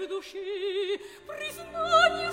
в души признание.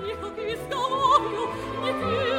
Нет вестовою, нет вестовою.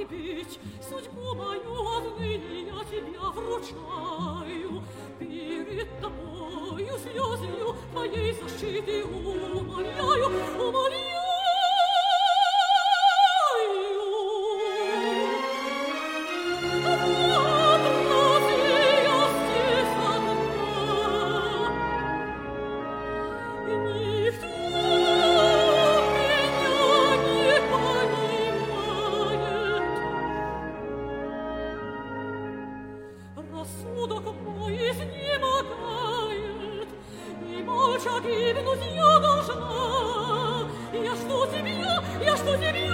и быть, судьбу мою отныне я тебя вручаю. Перед тобою слезою твоей защиты умоляю, умоляю. 我决定